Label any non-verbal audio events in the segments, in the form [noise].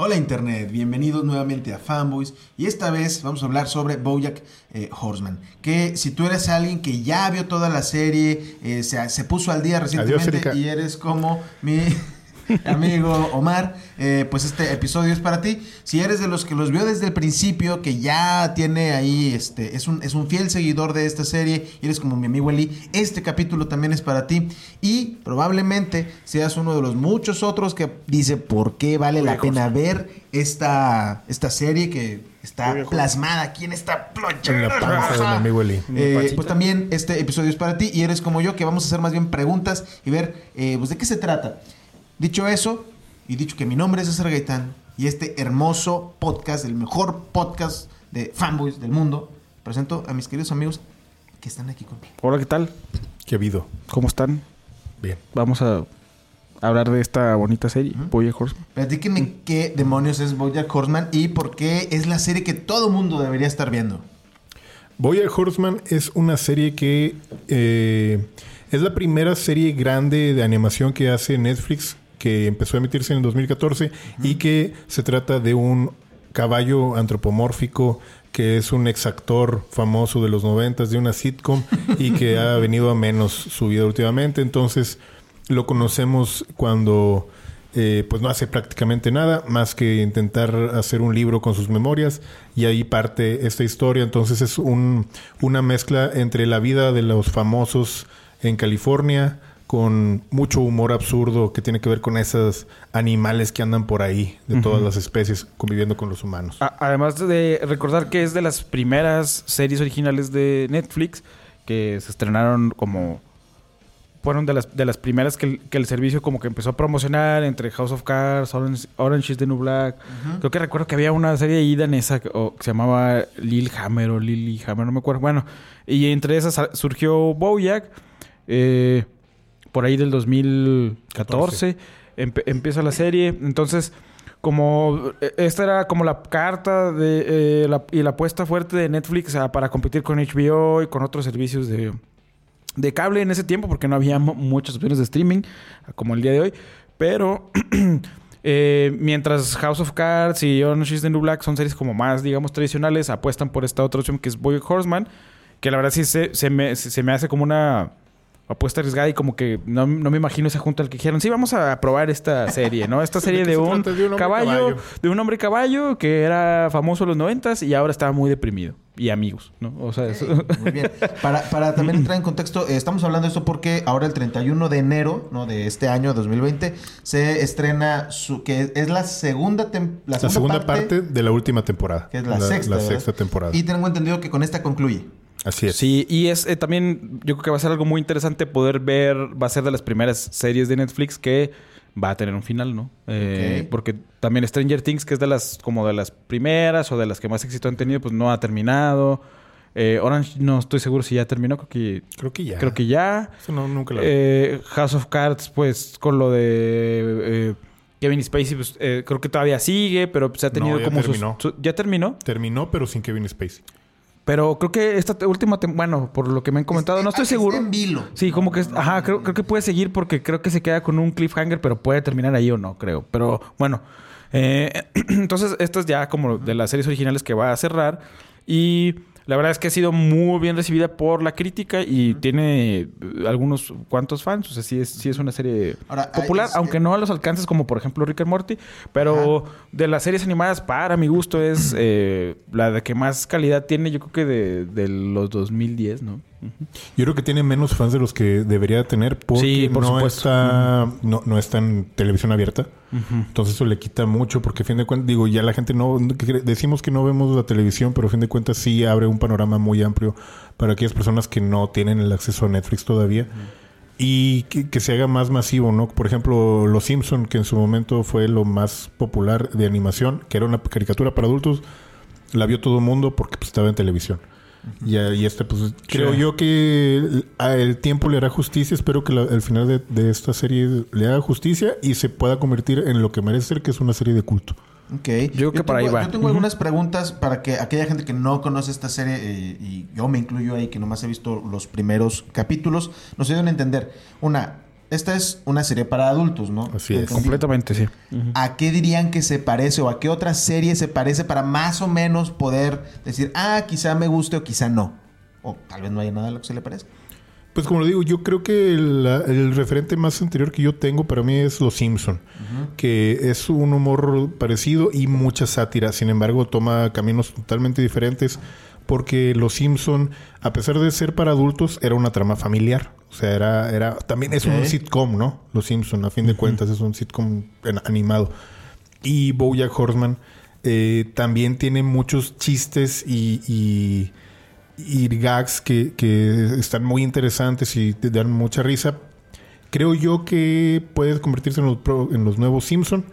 Hola Internet, bienvenidos nuevamente a Fanboys y esta vez vamos a hablar sobre Bojack eh, Horseman. Que si tú eres alguien que ya vio toda la serie, eh, se, se, puso al día recientemente y eres como mi [laughs] amigo Omar, eh, pues este episodio es para ti. Si eres de los que los vio desde el principio, que ya tiene ahí, este, es un, es un fiel seguidor de esta serie, y eres como mi amigo Eli, este capítulo también es para ti. Y probablemente seas uno de los muchos otros que dice por qué vale la pena ver esta, esta serie que está plasmada aquí en esta plancha. En la panza del amigo Eli. Eh, pues también este episodio es para ti y eres como yo que vamos a hacer más bien preguntas y ver eh, pues de qué se trata. Dicho eso, y dicho que mi nombre es César Gaitán, y este hermoso podcast, el mejor podcast de fanboys del mundo, presento a mis queridos amigos que están aquí conmigo. Hola, ¿qué tal? ¿Qué ha habido? ¿Cómo están? Bien. Vamos a hablar de esta bonita serie, uh Bojack Horseman. Platíqueme qué demonios es Bojack Horseman y por qué es la serie que todo mundo debería estar viendo. Bojack Horseman es una serie que eh, es la primera serie grande de animación que hace Netflix que empezó a emitirse en el 2014 y que se trata de un caballo antropomórfico que es un exactor famoso de los noventas de una sitcom y que ha [laughs] venido a menos su vida últimamente. Entonces lo conocemos cuando eh, pues no hace prácticamente nada más que intentar hacer un libro con sus memorias y ahí parte esta historia. Entonces es un, una mezcla entre la vida de los famosos en California, con mucho humor absurdo que tiene que ver con esos animales que andan por ahí, de todas las especies, conviviendo con los humanos. además de recordar que es de las primeras series originales de Netflix que se estrenaron como... Fueron de las, de las primeras que el, servicio como que empezó a promocionar entre House of Cards, Orange, is the New Black. Creo que recuerdo que había una serie ahí danesa que se llamaba Lil Hammer o Lily Hammer, no me acuerdo. Bueno, y entre esas surgió Bojack. Eh, por ahí del 2014 empieza la serie. Entonces, como e, esta era como la carta de, eh, y la apuesta fuerte de Netflix para competir con HBO y con otros servicios de, de cable en ese tiempo, porque no había muchas opciones de streaming como el día de hoy. Pero [clears throat] eh, mientras House of Cards y Orange is the New Black son series como más, digamos, tradicionales, apuestan por esta otra opción que es Boy Horseman, que la verdad sí se, me, se me hace como una apuesta arriesgada y como que no, me imagino esa junta al que dijeron, sí, vamos a probar esta [laughs] serie, ¿no? Esta serie de, un, caballo, de un hombre caballo que era famoso en los noventas y ahora estaba muy deprimido. Y amigos, ¿no? O sea, eso. Muy bien. Para, para también entrar en contexto, eh, estamos hablando de esto porque ahora el 31 de enero, ¿no? De este año 2020, se estrena su, que es la segunda, la segunda, parte, de la última temporada. Que es la, sexta. La sexta temporada. Y tengo entendido que con esta concluye. Así es. Sí, y es eh, también, yo creo que va a ser algo muy interesante poder ver, va a ser de las primeras series de Netflix que va a tener un final, ¿no? Eh, porque también Stranger Things, que es de las, como de las primeras o de las que más éxito han tenido, pues no ha terminado. Eh, Orange no estoy seguro si ya terminó, creo que... Creo que ya. Creo que ya. Eso no, nunca lo eh, House of Cards, pues con lo de... Kevin Spacey, pues creo que todavía sigue, pero se ha tenido como terminó. ¿Ya terminó? Terminó, pero sin Kevin Spacey. Pero creo que esta última, bueno, por lo que me han comentado, no estoy seguro. en vilo. Sí, como que, ajá, creo, creo que puede seguir porque creo que se queda con un cliffhanger, pero puede terminar ahí o no, creo. Pero bueno, eh, [clears throat] entonces esta es ya como de las series originales que va a cerrar y la verdad es que ha sido muy bien recibida por la crítica y tiene eh, algunos cuantos fans. O sea, sí es, sí es una serie popular, aunque no a los alcances como por ejemplo Rick and Morty. Pero de las series animadas, para mi gusto, es [clears throat] eh, la de que más calidad tiene, yo creo que de, de los 2010, ¿no? Yo creo que tiene menos fans de los que debería tener porque no, está, no, está en televisión abierta. Entonces eso le quita mucho porque a fin de cuentas, digo, ya la gente no... Decimos que no vemos la televisión, pero a fin de cuentas sí abre un panorama muy amplio para aquellas personas que no tienen el acceso a Netflix todavía. Y que, se haga más masivo, ¿no? Por ejemplo, Los Simpson, que en su momento fue lo más popular de animación, que era una caricatura para adultos, la vio todo el mundo porque pues, estaba en televisión. Y, este, pues creo yo que el, tiempo le hará justicia. Espero que el final de, esta serie le haga justicia y se pueda convertir en lo que merece ser, que es una serie de culto. Ok. Yo, que para ahí va. Yo tengo algunas preguntas para que aquella gente que no conoce esta serie, eh, y yo me incluyo ahí, que nomás he visto los primeros capítulos, nos ayuden a entender. Una, esta es una serie para adultos, ¿no? Así es. Completamente, sí. ¿A qué dirían que se parece o a qué otra serie se parece para más o menos poder decir, ah, quizá me guste o quizá no? O tal vez no haya nada a lo que se le parezca. Pues como lo digo, yo creo que el, referente más anterior que yo tengo para mí es Los Simpson, que es un humor parecido y mucha sátira. Sin embargo, toma caminos totalmente diferentes porque Los Simpson, a pesar de ser para adultos, era una trama familiar. O sea, era, era también es un sitcom, ¿no? Los Simpson, a fin de cuentas, es un sitcom animado. Y BoJack Horseman eh, también tiene muchos chistes y y gags que, están muy interesantes y te dan mucha risa. Creo yo que puede convertirse en los, en los nuevos Simpson.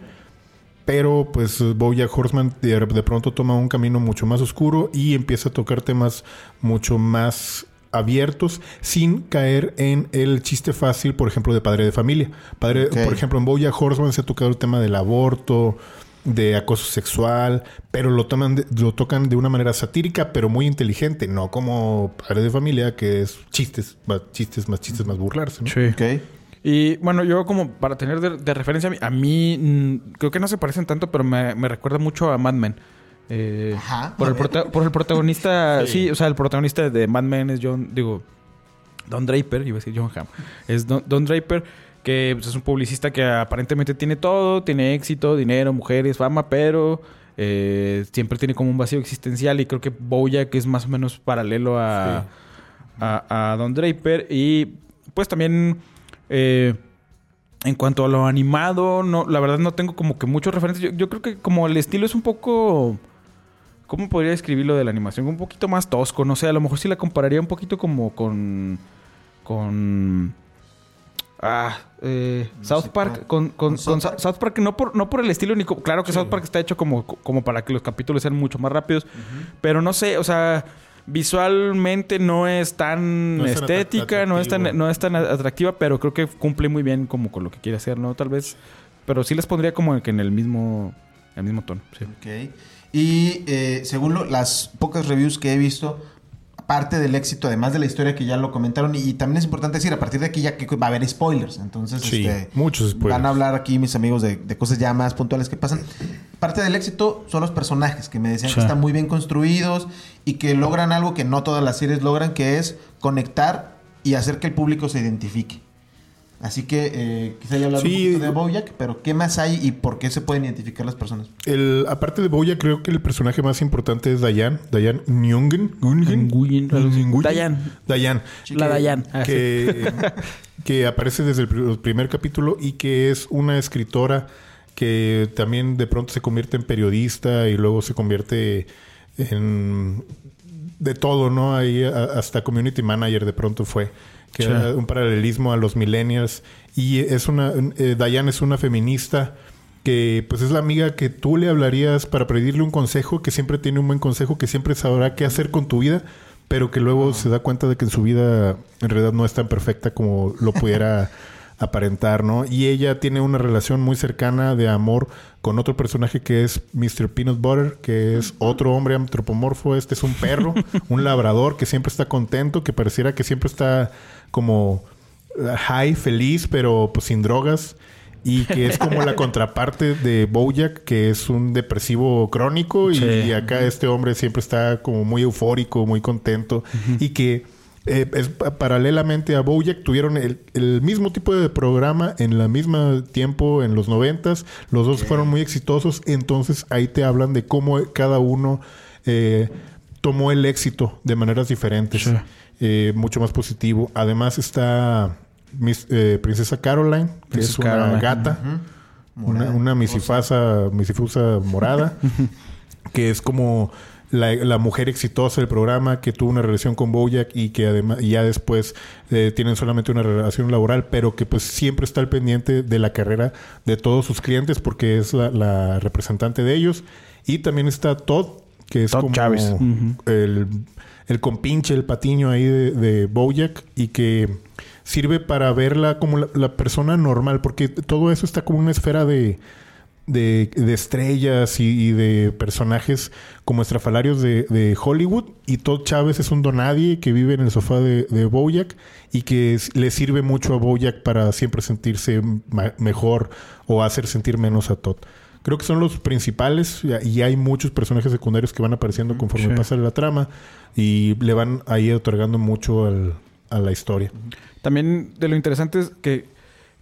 Pero pues Bojack Horseman de, de, pronto toma un camino mucho más oscuro y empieza a tocar temas mucho más abiertos sin caer en el chiste fácil, por ejemplo, de padre de familia. Padre, Por ejemplo, en Bojack Horseman se ha tocado el tema del aborto, de acoso sexual, pero lo, toman lo tocan de una manera satírica, pero muy inteligente, no como padre de familia, que es chistes, más chistes, más chistes, más burlarse. ¿no? Sí. Okay. Y bueno, yo como para tener de, referencia, a mí, mm, creo que no se parecen tanto, pero me, recuerda mucho a Mad Men. Eh, Ajá. Por el, [laughs] por el protagonista, [laughs] sí. o sea, el protagonista de Mad Men es John, digo, Don Draper, iba a decir John Hamm, es Don Draper que pues, es un publicista que aparentemente tiene todo, tiene éxito, dinero, mujeres, fama, pero eh, siempre tiene como un vacío existencial y creo que Bojack es más o menos paralelo a, a, Don Draper y pues también eh, en cuanto a lo animado, no, la verdad no tengo como que muchos referentes. Yo, creo que como el estilo es un poco... ¿Cómo podría describirlo de la animación? Un poquito más tosco, no sé, a lo mejor sí la compararía un poquito como con... con Ah, eh, South Park con, South Park no por no por el estilo ni claro que South Park está hecho como, como para que los capítulos sean mucho más rápidos, pero no sé, o sea, visualmente no es tan estética, no es tan no es tan atractiva, pero creo que cumple muy bien como con lo que quiere hacer, ¿no? Tal vez, pero sí les pondría como que en el mismo el mismo tono, sí. Y eh, según las pocas reviews que he visto, parte del éxito, además de la historia que ya lo comentaron, y, también es importante decir, a partir de aquí ya que va a haber spoilers, entonces este, muchos van a hablar aquí mis amigos de, cosas ya más puntuales que pasan. Parte del éxito son los personajes, que me decían que están muy bien construidos y que logran algo que no todas las series logran, que es conectar y hacer que el público se identifique. Así que eh, quizá ya hablado un poquito de Bojack, pero ¿qué más hay y por qué se pueden identificar las personas? El, aparte de Bojack, creo que el personaje más importante es Dayan. Dayan Nyungen. Dayan. Dayan. La Dayan. Ah, que, [laughs] que aparece desde el primer capítulo y que es una escritora que también de pronto se convierte en periodista y luego se convierte en de todo, ¿no? Ahí hasta community manager de pronto fue que era un paralelismo a los millennials. Y es una, eh, Diane es una feminista que pues es la amiga que tú le hablarías para pedirle un consejo, que siempre tiene un buen consejo, que siempre sabrá qué hacer con tu vida, pero que luego se da cuenta de que en su vida en realidad no es tan perfecta como lo pudiera [laughs] aparentar, ¿no? Y ella tiene una relación muy cercana de amor con otro personaje que es Mr. Peanut Butter, que es otro hombre antropomorfo. Este es un perro, [laughs] un labrador que siempre está contento, que pareciera que siempre está como eh, high, feliz, pero pues sin drogas. Y que es como la [laughs] contraparte de Bojack, que es un depresivo crónico. Y acá este hombre siempre está como muy eufórico, muy contento. Y que eh, es, paralelamente a Bojack tuvieron el, mismo tipo de programa en el mismo tiempo en los noventas. Los dos fueron muy exitosos. Entonces ahí te hablan de cómo cada uno eh, tomó el éxito de maneras diferentes. Eh, mucho más positivo. Además está Princesa Caroline, que es una gata. Una, una misifasa, misifusa morada. [laughs] que es como la, mujer exitosa del programa que tuvo una relación con Bojack y que además ya después eh, tienen solamente una relación laboral, pero que pues siempre está al pendiente de la carrera de todos sus clientes porque es la, representante de ellos. Y también está Todd, que es como el, el, compinche, el patiño ahí de, de Bojack y que sirve para verla como la, persona normal, porque todo eso está como una esfera de de, estrellas y, de personajes como estrafalarios de, Hollywood. Y Todd Chávez es un donadie que vive en el sofá de, de y que le sirve mucho a Bojack para siempre sentirse mejor o hacer sentir menos a Todd. Creo que son los principales y hay muchos personajes secundarios que van apareciendo conforme pasa la trama y le van ahí otorgando mucho a la historia. También de lo interesante es que,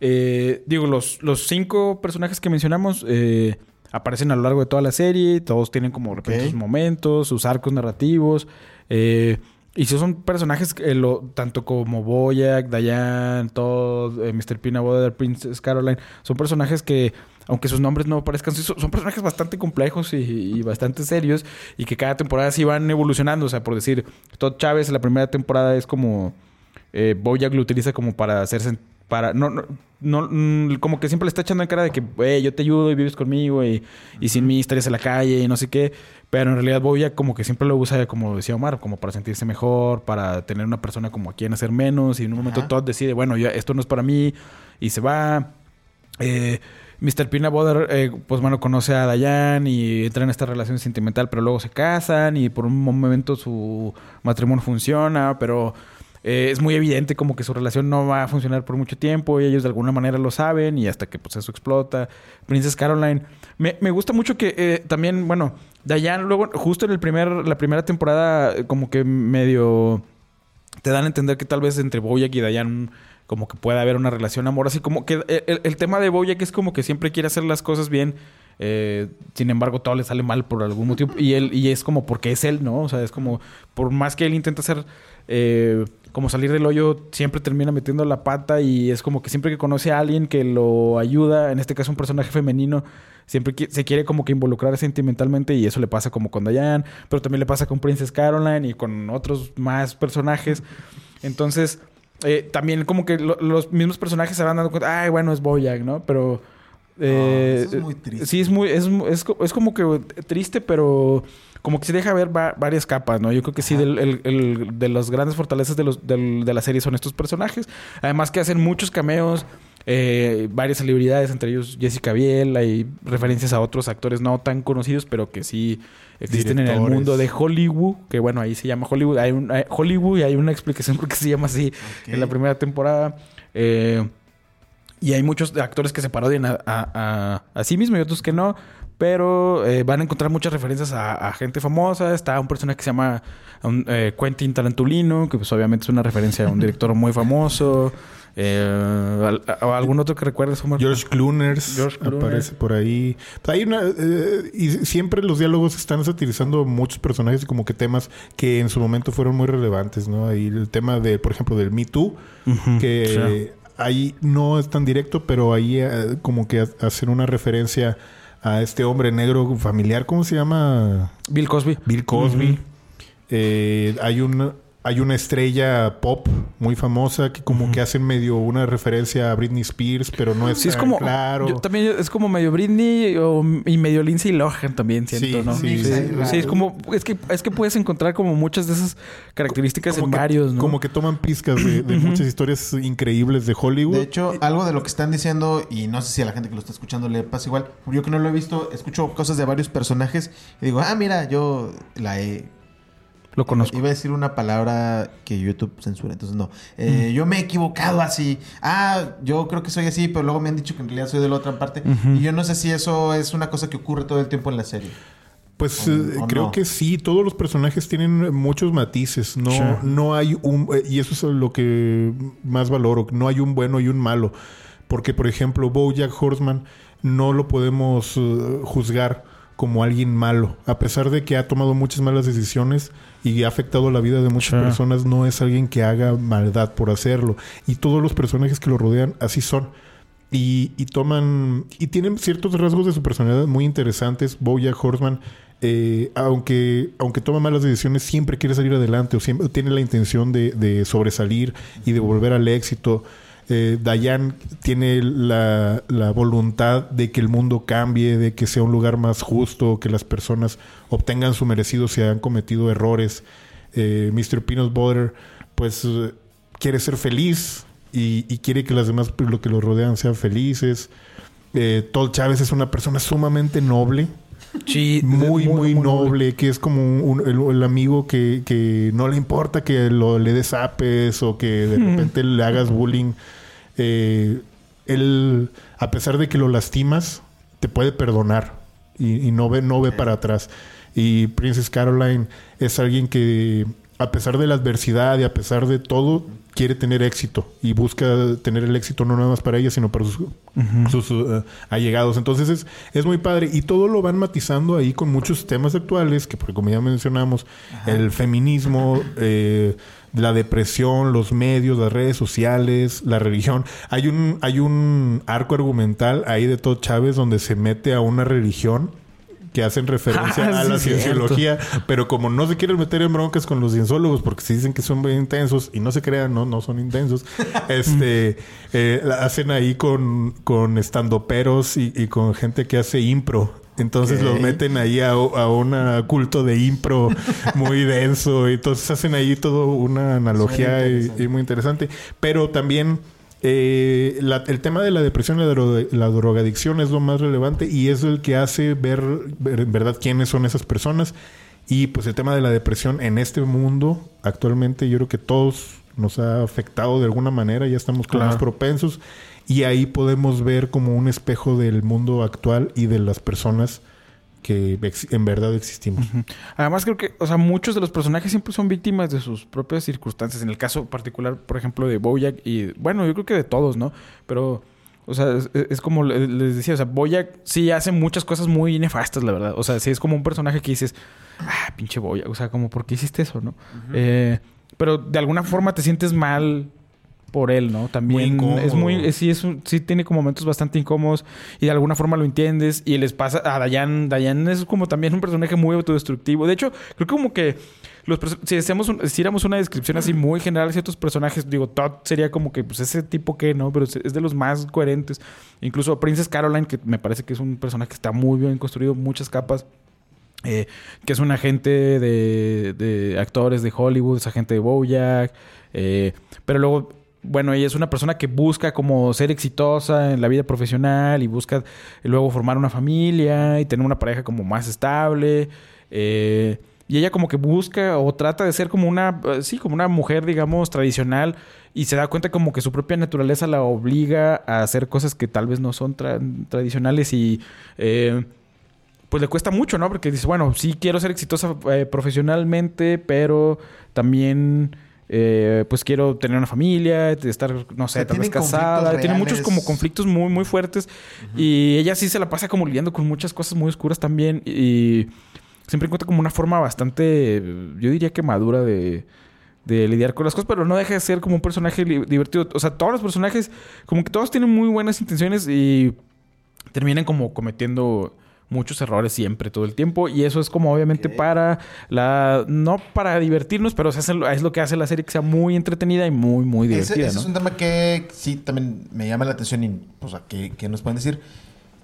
eh, digo, los, los cinco personajes que mencionamos eh, aparecen a lo largo de toda la serie, todos tienen como sus momentos, sus arcos narrativos. Eh, y si son personajes, lo, tanto como Boyack, Diane, Todd, Mr. Peanut Princess Caroline, son personajes que aunque sus nombres no parezcan, son personajes bastante complejos y, bastante serios y que cada temporada sí van evolucionando. O sea, por decir, Todd Chávez en la primera temporada es como... Eh, Bojack lo utiliza como para hacerse... Para, no, no, no, mm, como que siempre le está echando en cara de que, hey, yo te ayudo y vives conmigo y, y sin mí estarías en la calle y no sé qué. Pero en realidad Bojack como que siempre lo usa, como decía Omar, como para sentirse mejor, para tener una persona como a quien hacer menos. Y en un momento Todd decide, bueno, ya esto no es para mí y se va. Eh, Mr. Pina Boder, eh, pues bueno, conoce a Dayan y entra en esta relación sentimental, pero luego se casan y por un momento su matrimonio funciona, pero eh, es muy evidente como que su relación no va a funcionar por mucho tiempo y ellos de alguna manera lo saben y hasta que pues eso explota. Princess Caroline. Me, me gusta mucho que eh, también, bueno, Dayan luego, justo en el primer, la primera temporada, como que medio te dan a entender que tal vez entre Boyack y Dayan como que puede haber una relación amorosa. Y como que el, tema de Boya que es como que siempre quiere hacer las cosas bien. Eh, sin embargo, todo le sale mal por algún motivo. Y él, y es como porque es él, ¿no? O sea, es como, por más que él intenta hacer eh, como salir del hoyo, siempre termina metiendo la pata. Y es como que siempre que conoce a alguien que lo ayuda, en este caso un personaje femenino, siempre se quiere como que involucrar sentimentalmente. Y eso le pasa como con Diane, pero también le pasa con Princess Caroline y con otros más personajes. Entonces eh, también como que los mismos personajes se van dando cuenta, ay, bueno, es Boyack, ¿no? Pero... Eh, es muy triste. Sí, es muy... Es, es, como que triste, pero como que se deja ver varias capas, ¿no? Yo creo que sí, de las grandes fortalezas de, los, de la serie son estos personajes. Además que hacen muchos cameos, eh, varias celebridades, entre ellos Jessica Biel, hay referencias a otros actores no tan conocidos, pero que sí existen en el mundo de Hollywood, que bueno, ahí se llama Hollywood, hay un Hollywood y hay una explicación [laughs] por qué se llama así en la primera temporada. Eh, y hay muchos actores que se parodian a, sí mismos y otros que no. Pero eh, van a encontrar muchas referencias a, gente famosa. Está un personaje que se llama eh, Quentin Tarantulino, que pues obviamente es una referencia a un [laughs] director muy famoso. Eh, ¿Algún otro que recuerdes, George Clooners aparece por ahí. Hay una, eh, y siempre los diálogos están satirizando muchos personajes y como que temas que en su momento fueron muy relevantes, ¿no? Ahí el tema de, por ejemplo, del Me Too, que ahí no es tan directo, pero ahí eh, como que hacer una referencia a este hombre negro familiar, ¿cómo se llama? Bill Cosby. Bill Cosby. Eh, hay un hay una estrella pop muy famosa que como que hacen medio una referencia a Britney Spears, pero no es, sí, es como, claro. también es como medio Britney y medio Lindsay Lohan también siento, ¿no? Sí, sí, sí, es como es que es que puedes encontrar como muchas de esas características en varios, ¿no? Como que toman pizcas de, muchas historias increíbles de Hollywood. De hecho, algo de lo que están diciendo y no sé si a la gente que lo está escuchando le pasa igual, yo que no lo he visto, escucho cosas de varios personajes y digo, "Ah, mira, yo la he lo conozco. Iba a decir una palabra que YouTube censura, entonces no. Eh, yo me he equivocado así. Ah, yo creo que soy así, pero luego me han dicho que en realidad soy de la otra parte. Y yo no sé si eso es una cosa que ocurre todo el tiempo en la serie. Pues eh, creo que sí, todos los personajes tienen muchos matices, no, no hay un, eh, y eso es lo que más valoro, no hay un bueno y un malo, porque por ejemplo Bojack Horseman no lo podemos juzgar como alguien malo. A pesar de que ha tomado muchas malas decisiones y ha afectado la vida de muchas personas, no es alguien que haga maldad por hacerlo. Y todos los personajes que lo rodean así son. Y, toman. Y tienen ciertos rasgos de su personalidad muy interesantes. Boya Horseman, eh, aunque, aunque toma malas decisiones, siempre quiere salir adelante o siempre tiene la intención de, de sobresalir y de volver al éxito. Eh, Dayan tiene la, voluntad de que el mundo cambie, de que sea un lugar más justo, que las personas obtengan su merecido si han cometido errores. Eh, Mr. Peanut Butter, pues quiere ser feliz y, quiere que las demás, lo que lo rodean, sean felices. Eh, Chávez es una persona sumamente noble. Sí, muy, muy, noble, que es como el, amigo que, no le importa que lo, le des apes o que de repente le hagas bullying. Eh, él, a pesar de que lo lastimas, te puede perdonar y, no ve, no ve para atrás. Y Princess Caroline es alguien que, a pesar de la adversidad y a pesar de todo, quiere tener éxito y busca tener el éxito no nada más para ella, sino para sus, uh, allegados. Entonces es, es, muy padre y todo lo van matizando ahí con muchos temas actuales, que como ya mencionamos, el feminismo, eh, la depresión, los medios, las redes sociales, la religión. Hay un, hay un arco argumental ahí de Todd Chávez donde se mete a una religión que hacen referencia [laughs] ah, a la cienciología, pero como no se quieren meter en broncas con los cienciólogos porque se dicen que son muy intensos y no se crean, no, no son intensos, [laughs] este, eh, hacen ahí con, con estandoperos y, y con gente que hace impro. Entonces los meten ahí a, un culto de impro muy [laughs] denso. Y entonces hacen ahí todo una analogía y, muy interesante. Pero también eh, el tema de la depresión y la, drogadicción es lo más relevante y es el que hace ver, en verdad quiénes son esas personas. Y pues el tema de la depresión en este mundo, actualmente yo creo que todos nos ha afectado de alguna manera, ya estamos más propensos. Y ahí podemos ver como un espejo del mundo actual y de las personas que en verdad existimos. Además creo que, o sea, muchos de los personajes siempre son víctimas de sus propias circunstancias. En el caso particular, por ejemplo, de Bojack y, bueno, yo creo que de todos, ¿no? Pero, o sea, es, como les decía, o sea, Bojack sí hace muchas cosas muy nefastas, la verdad. O sea, sí es como un personaje que dices, ah, pinche Bojack, o sea, como, ¿por qué hiciste eso, no? eh, pero de alguna forma te sientes mal por él, ¿no? También es muy, sí, es sí tiene como momentos bastante incómodos y de alguna forma lo entiendes y les pasa a Dayan, Dayan es como también un personaje muy autodestructivo. De hecho, creo que como que los si hacemos hiciéramos una descripción así muy general de ciertos personajes, digo, Todd sería como que pues ese tipo que, ¿no? Pero es de los más coherentes. Incluso Princess Caroline, que me parece que es un personaje que está muy bien construido, muchas capas. Eh, que es un agente de, de, actores de Hollywood, es agente de Bojack. Eh, pero luego bueno, ella es una persona que busca como ser exitosa en la vida profesional y busca luego formar una familia y tener una pareja como más estable. Eh, y ella como que busca o trata de ser como una, sí, como una mujer, digamos, tradicional y se da cuenta como que su propia naturaleza la obliga a hacer cosas que tal vez no son tradicionales y eh, pues le cuesta mucho, ¿no? Porque dice, bueno, sí quiero ser exitosa eh, profesionalmente, pero también eh, pues quiero tener una familia, estar, no sé, tal vez casada. Tiene muchos como conflictos muy, muy fuertes. Y ella sí se la pasa como lidiando con muchas cosas muy oscuras también. Y siempre encuentra como una forma bastante, yo diría que madura de, de lidiar con las cosas, pero no deja de ser como un personaje divertido. O sea, todos los personajes, como que todos tienen muy buenas intenciones y terminan como cometiendo muchos errores siempre, todo el tiempo. Y eso es como obviamente para la... No para divertirnos, pero es lo que hace la serie que sea muy entretenida y muy, muy divertida. Ese, es un tema que sí también me llama la atención y, pues, ¿qué, nos pueden decir?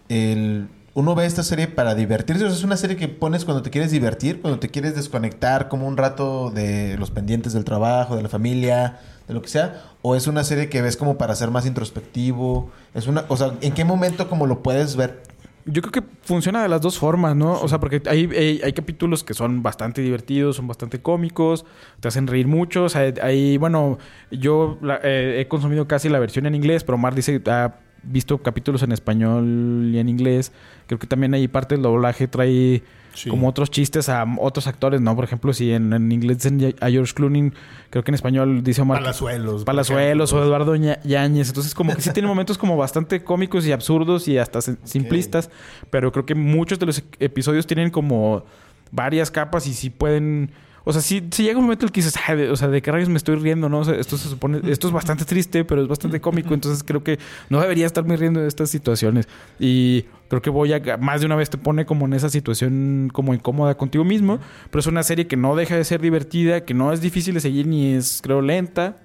El, uno ve esta serie para divertirse. es una serie que pones cuando te quieres divertir, cuando te quieres desconectar como un rato de los pendientes del trabajo, de la familia, de lo que sea. O es una serie que ves como para ser más introspectivo. Es una, o sea, ¿en qué momento como lo puedes ver yo creo que funciona de las dos formas, ¿no? O sea, porque hay, hay, capítulos que son bastante divertidos, son bastante cómicos, te hacen reír mucho. O sea, hay, bueno, yo eh, he consumido casi la versión en inglés, pero Mar dice ha visto capítulos en español y en inglés. Creo que también hay parte del doblaje trae como otros chistes a otros actores, ¿no? Por ejemplo, si en, inglés dicen a George Clooney, creo que en español dice Omar... Palazuelos. Palazuelos o Eduardo Yáñez. Entonces, como que sí tiene momentos como bastante cómicos y absurdos y hasta simplistas. Pero creo que muchos de los episodios tienen como varias capas y sí pueden o sea, si llega un momento en el que dices, o sea, ¿de qué rayos me estoy riendo? ¿no? esto se supone, esto es bastante triste, pero es bastante cómico. Entonces creo que no debería estarme riendo de estas situaciones. Y creo que voy a más de una vez te pone como en esa situación como incómoda contigo mismo. Pero es una serie que no deja de ser divertida, que no es difícil de seguir ni es, creo, lenta.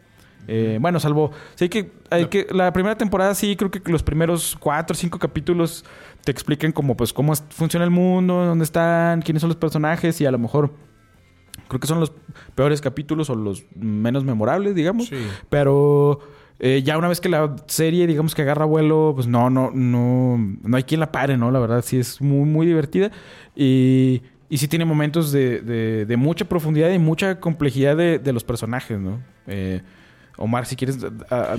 Eh, bueno, salvo. Sí, que, hay que. La primera temporada sí, creo que los primeros cuatro o cinco capítulos te explican como, pues, cómo funciona el mundo, dónde están, quiénes son los personajes y a lo mejor Creo que son los peores capítulos o los menos memorables, digamos. Pero eh, ya una vez que la serie, digamos que agarra vuelo, pues no, no, no, no hay quien la pare, ¿no? La verdad sí es muy, muy divertida. Y, y sí tiene momentos de, de, mucha profundidad y mucha complejidad de, de los personajes, ¿no? Eh, Omar, si quieres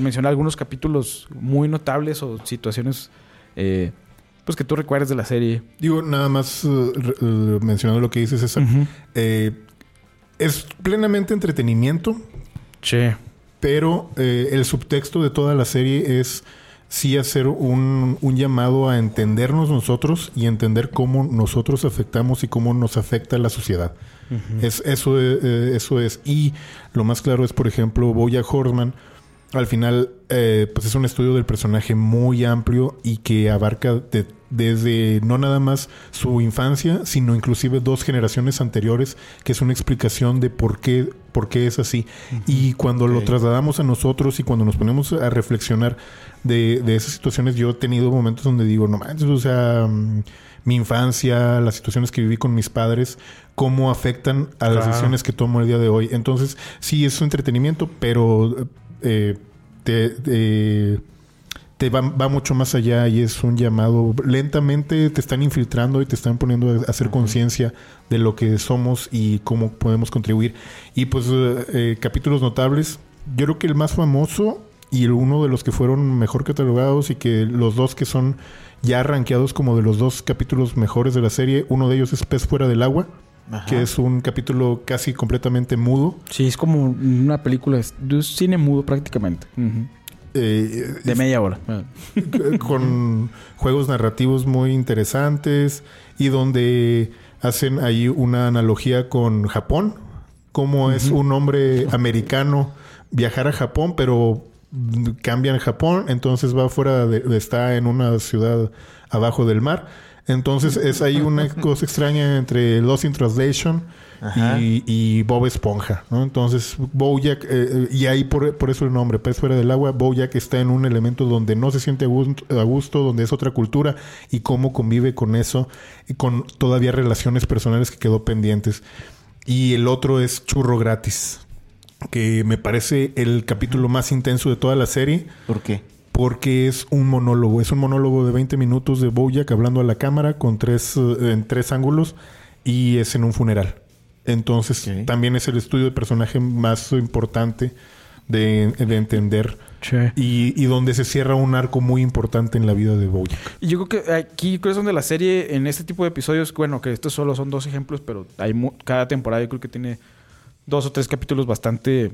mencionar algunos capítulos muy notables o situaciones eh, pues que tú recuerdes de la serie. Digo, nada más mencionando lo que dices, César. Es plenamente entretenimiento. Sí. Pero eh, el subtexto de toda la serie es sí hacer un, llamado a entendernos nosotros y entender cómo nosotros afectamos y cómo nos afecta la sociedad. es, eso, eh, eso es. Y lo más claro es, por ejemplo, Boya Horseman. Al final, eh, pues es un estudio del personaje muy amplio y que abarca de desde no nada más su infancia, sino inclusive dos generaciones anteriores, que es una explicación de por qué, por qué es así. Y cuando lo trasladamos a nosotros y cuando nos ponemos a reflexionar de, esas situaciones, yo he tenido momentos donde digo, no manches, o sea, mm, mi infancia, las situaciones que viví con mis padres, cómo afectan a las decisiones que tomo el día de hoy. Entonces, sí, es un entretenimiento, pero eh, te te va, mucho más allá y es un llamado. Lentamente te están infiltrando y te están poniendo a hacer conciencia de lo que somos y cómo podemos contribuir. Y pues eh, eh, capítulos notables. Yo creo que el más famoso y uno de los que fueron mejor catalogados y que los dos que son ya rankeados como de los dos capítulos mejores de la serie, uno de ellos es Pez fuera del agua. que es un capítulo casi completamente mudo. Sí, es como una película de cine mudo prácticamente. Eh, de media hora. [laughs] Con juegos narrativos muy interesantes y donde hacen ahí una analogía con Japón, como es un hombre americano viajar a Japón, pero cambian Japón, entonces va fuera de, está en una ciudad abajo del mar. Entonces es ahí una [laughs] cosa extraña entre Lost in Translation y, Bob Esponja, ¿no? Entonces, Bojack, eh, eh, y ahí por, eso el nombre, pez fuera del agua, Bojack está en un elemento donde no se siente a gusto, donde es otra cultura y cómo convive con eso y con todavía relaciones personales que quedó pendientes. Y el otro es Churro Gratis, que me parece el capítulo más intenso de toda la serie. ¿Por qué? Porque es un monólogo, es un monólogo de 20 minutos de Bojack hablando a la cámara con tres, eh, en tres ángulos y es en un funeral. Entonces, también es el estudio de personaje más importante de, entender. Y, donde se cierra un arco muy importante en la vida de Bojack. Y yo creo que aquí creo que es donde la serie, en este tipo de episodios, bueno, que estos solo son dos ejemplos, pero hay cada temporada yo creo que tiene dos o tres capítulos bastante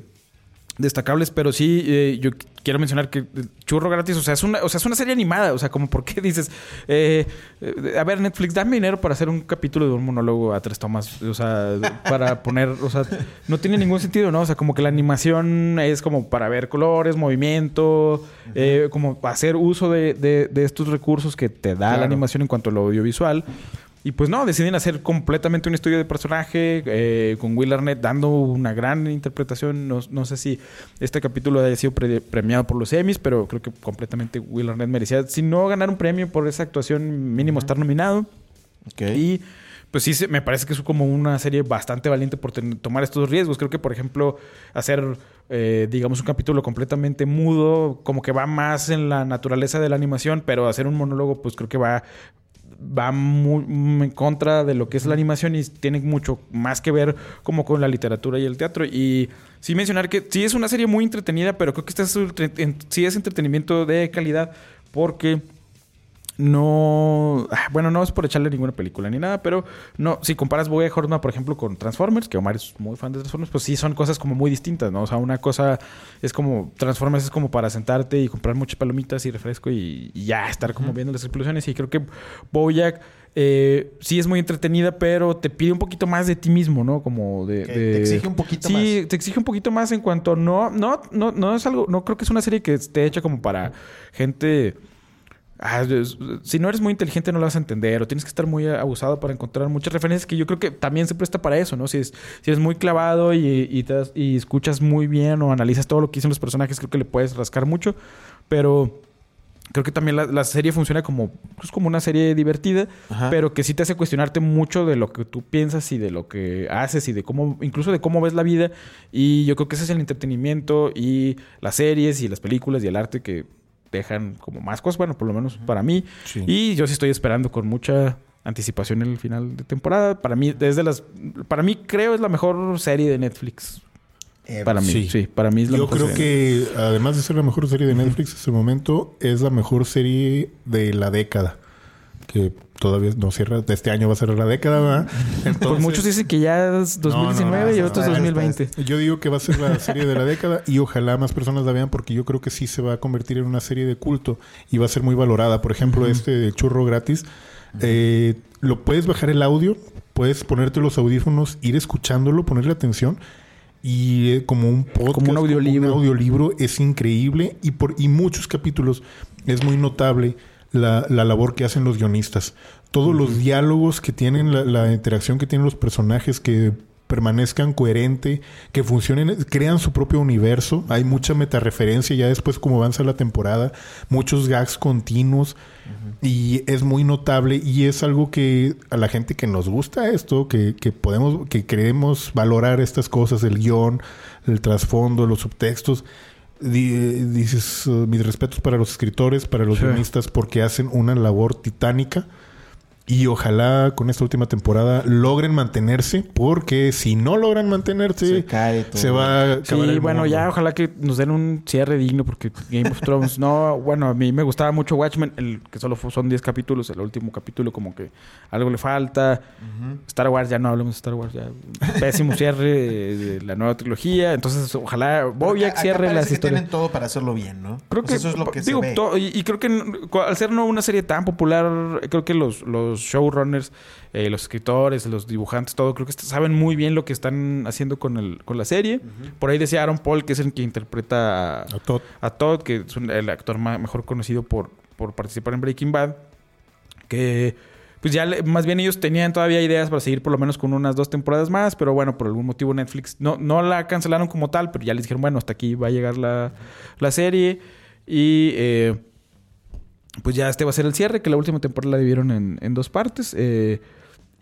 destacables, pero sí, eh, yo quiero mencionar que Churro Gratis, o sea, es una, o sea, es una serie animada, o sea, como por qué dices, eh, eh, a ver, Netflix, dame dinero para hacer un capítulo de un monólogo a tres tomas, o sea, para [laughs] poner, o sea, no tiene ningún sentido, ¿no? O sea, como que la animación es como para ver colores, movimiento, como hacer uso de, de, estos recursos que te da la animación en cuanto a lo audiovisual. Y pues no, deciden hacer completamente un estudio de personaje eh, con Will Arnett dando una gran interpretación. No, sé si este capítulo haya sido premiado por los Emmys, pero creo que completamente Will Arnett merecía, si no ganar un premio por esa actuación, mínimo estar nominado. Y pues sí, me parece que es como una serie bastante valiente por tomar estos riesgos. Creo que, por ejemplo, hacer, eh, digamos, un capítulo completamente mudo, como que va más en la naturaleza de la animación, pero hacer un monólogo, pues creo que va va muy en contra de lo que es la animación y tiene mucho más que ver como con la literatura y el teatro. Y sí mencionar que sí es una serie muy entretenida, pero creo que este es, sí es entretenimiento de calidad porque no. Ah, bueno, no es por echarle ninguna película ni nada, pero no. Si comparas Boy Horseman, por ejemplo, con Transformers, que Omar es muy fan de Transformers, pues sí son cosas como muy distintas, ¿no? O sea, una cosa es como. Transformers es como para sentarte y comprar muchas palomitas y refresco y, ya estar como viendo las explosiones. Y creo que Bojack. Eh, sí es muy entretenida, pero te pide un poquito más de ti mismo, ¿no? Como de... te exige un poquito más. Sí, te exige un poquito más en cuanto... No, no, no, no es algo... No creo que es una serie que esté hecha como para gente Ah, si no eres muy inteligente no lo vas a entender o tienes que estar muy abusado para encontrar muchas referencias que yo creo que también se presta para eso, ¿no? Si, es, si eres muy clavado y, y, escuchas muy bien o analizas todo lo que dicen los personajes, creo que le puedes rascar mucho, pero creo que también la, serie funciona como, pues, como una serie divertida, pero que sí te hace cuestionarte mucho de lo que tú piensas y de lo que haces y de cómo, incluso de cómo ves la vida. Y yo creo que ese es el entretenimiento y las series y las películas y el arte que dejan como más cosas, bueno, por lo menos para mí. Y yo sí estoy esperando con mucha anticipación el final de temporada. Para mí, desde las, para mí creo es la mejor serie de Netflix. para mí, sí. para mí es la Yo creo que además de ser la mejor serie de Netflix en este momento, es la mejor serie de la década. Que todavía no cierra, de este año va a ser la década, ¿verdad? pues muchos dicen que ya es 2019 y otros 2020. Yo digo que va a ser la serie de la década y ojalá más personas la vean porque yo creo que sí se va a convertir en una serie de culto y va a ser muy valorada. Por ejemplo, este churro gratis eh, lo puedes bajar el audio, puedes ponerte los audífonos, ir escuchándolo, ponerle atención. Y eh, como un podcast, como un audiolibro. un audiolibro es increíble y por y muchos capítulos es muy notable la, labor que hacen los guionistas. Todos los diálogos que tienen, la, la, interacción que tienen los personajes que permanezcan coherente, que funcionen, crean su propio universo. Hay mucha metareferencia ya después como avanza la temporada, muchos gags continuos y es muy notable y es algo que a la gente que nos gusta esto, que, podemos, que queremos valorar estas cosas, el guion, el trasfondo, los subtextos. Dices uh, mis respetos para los escritores, para los guionistas, porque hacen una labor titánica y ojalá con esta última temporada logren mantenerse, porque si no logran mantenerse, se, cae todo. se va a Sí, bueno, ya ojalá que nos den un cierre digno, porque Game of Thrones, no, bueno, a mí me gustaba mucho Watchmen, el que solo son 10 capítulos, el último capítulo como que algo le falta. Star Wars, ya no hablemos de Star Wars, ya. Pésimo cierre de, la nueva trilogía. Entonces, ojalá Bojack cierre las historias. tienen todo para hacerlo bien, ¿no? Creo que eso es lo que digo, se ve. y, creo que al ser no una serie tan popular, creo que los los showrunners, eh, los escritores, los dibujantes, todo, creo que saben muy bien lo que están haciendo con, el, con la serie. Por ahí decía Aaron Paul, que es el que interpreta a, Todd. a Todd, que es el actor mejor conocido por, por participar en Breaking Bad, que pues ya más bien ellos tenían todavía ideas para seguir por lo menos con unas dos temporadas más, pero bueno, por algún motivo Netflix no, no la cancelaron como tal, pero ya les dijeron, bueno, hasta aquí va a llegar la, la serie. Y eh, pues ya este va a ser el cierre, que la última temporada la dividieron en, en dos partes. Eh,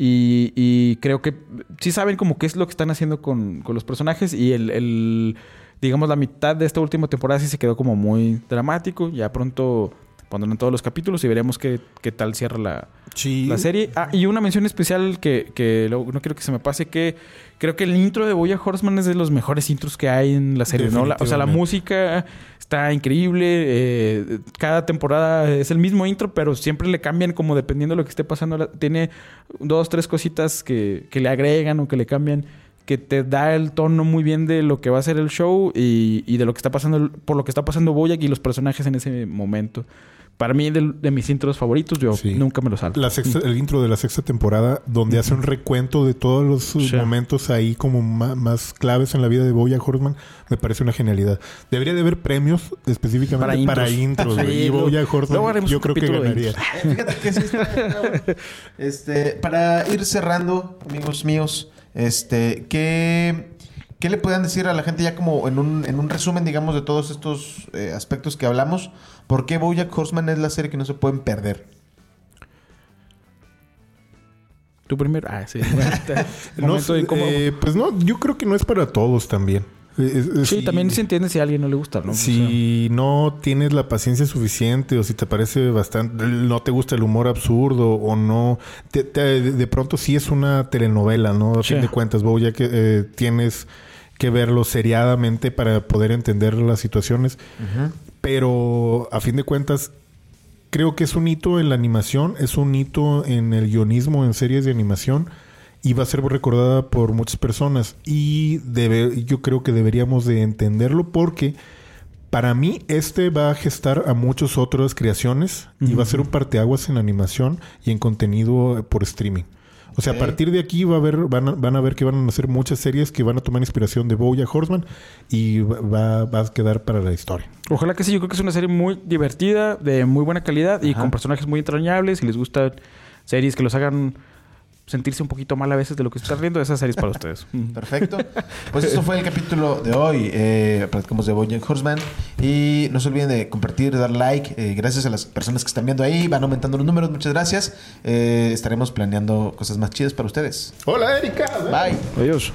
y, creo que sí saben como qué es lo que están haciendo con, con los personajes. Y el, el, digamos, la mitad de esta última temporada sí se quedó como muy dramático. Ya pronto pondrán todos los capítulos y veremos qué, qué tal cierra la, la serie. Ah, y una mención especial que, que no quiero que se me pase, que creo que el intro de Boya Horseman es de los mejores intros que hay en la serie, ¿no? o sea, la música está increíble. Eh, cada temporada es el mismo intro, pero siempre le cambian como dependiendo de lo que esté pasando. Tiene dos, tres cositas que, que le agregan o que le cambian que te da el tono muy bien de lo que va a ser el show y, y de lo que está pasando, por lo que está pasando Boyack y los personajes en ese momento. Para mí, de, de mis intros favoritos, yo nunca me lo salto. el intro de la sexta temporada, donde hace un recuento de todos los momentos ahí como más, claves en la vida de Boya Horseman, me parece una genialidad. Debería de haber premios específicamente para intros. y Boya Horseman, yo creo que ganaría. Fíjate que este, para ir cerrando, amigos míos, este, ¿qué, ¿qué le puedan decir a la gente ya como en un, en un resumen, digamos, de todos estos eh, aspectos que hablamos? ¿Por qué Bojack Horseman es la serie que no se pueden perder? Tú primero. Ah, sí. [laughs] no, eh, pues no, yo creo que no es para todos también. sí, también se entiende si a alguien no le gusta, ¿no? Si no tienes la paciencia suficiente o si te parece bastante, no te gusta el humor absurdo o no, de pronto sí es una telenovela, ¿no? A fin de cuentas, Bojack, eh, tienes que verlo seriadamente para poder entender las situaciones. Pero a fin de cuentas, creo que es un hito en la animación, es un hito en el guionismo en series de animación y va a ser recordada por muchas personas. Y debe, yo creo que deberíamos de entenderlo porque para mí este va a gestar a muchas otras creaciones y va a ser un parteaguas en animación y en contenido por streaming. O sea, a partir de aquí va a haber, van, a, van a ver que van a hacer muchas series que van a tomar inspiración de Boya Horseman y va, va, a quedar para la historia. Ojalá que sí, yo creo que es una serie muy divertida, de muy buena calidad y con personajes muy entrañables. Si les gustan series que los hagan sentirse un poquito mal a veces de lo que está riendo, esa serie es para ustedes. [laughs] Perfecto. Pues esto fue el capítulo de hoy. Eh, platicamos de Bojack Horseman. Y no se olviden de compartir, dar like. Eh, gracias a las personas que están viendo ahí. Van aumentando los números. Muchas gracias. Eh, estaremos planeando cosas más chidas para ustedes. Hola, Erika. Bye. Adiós.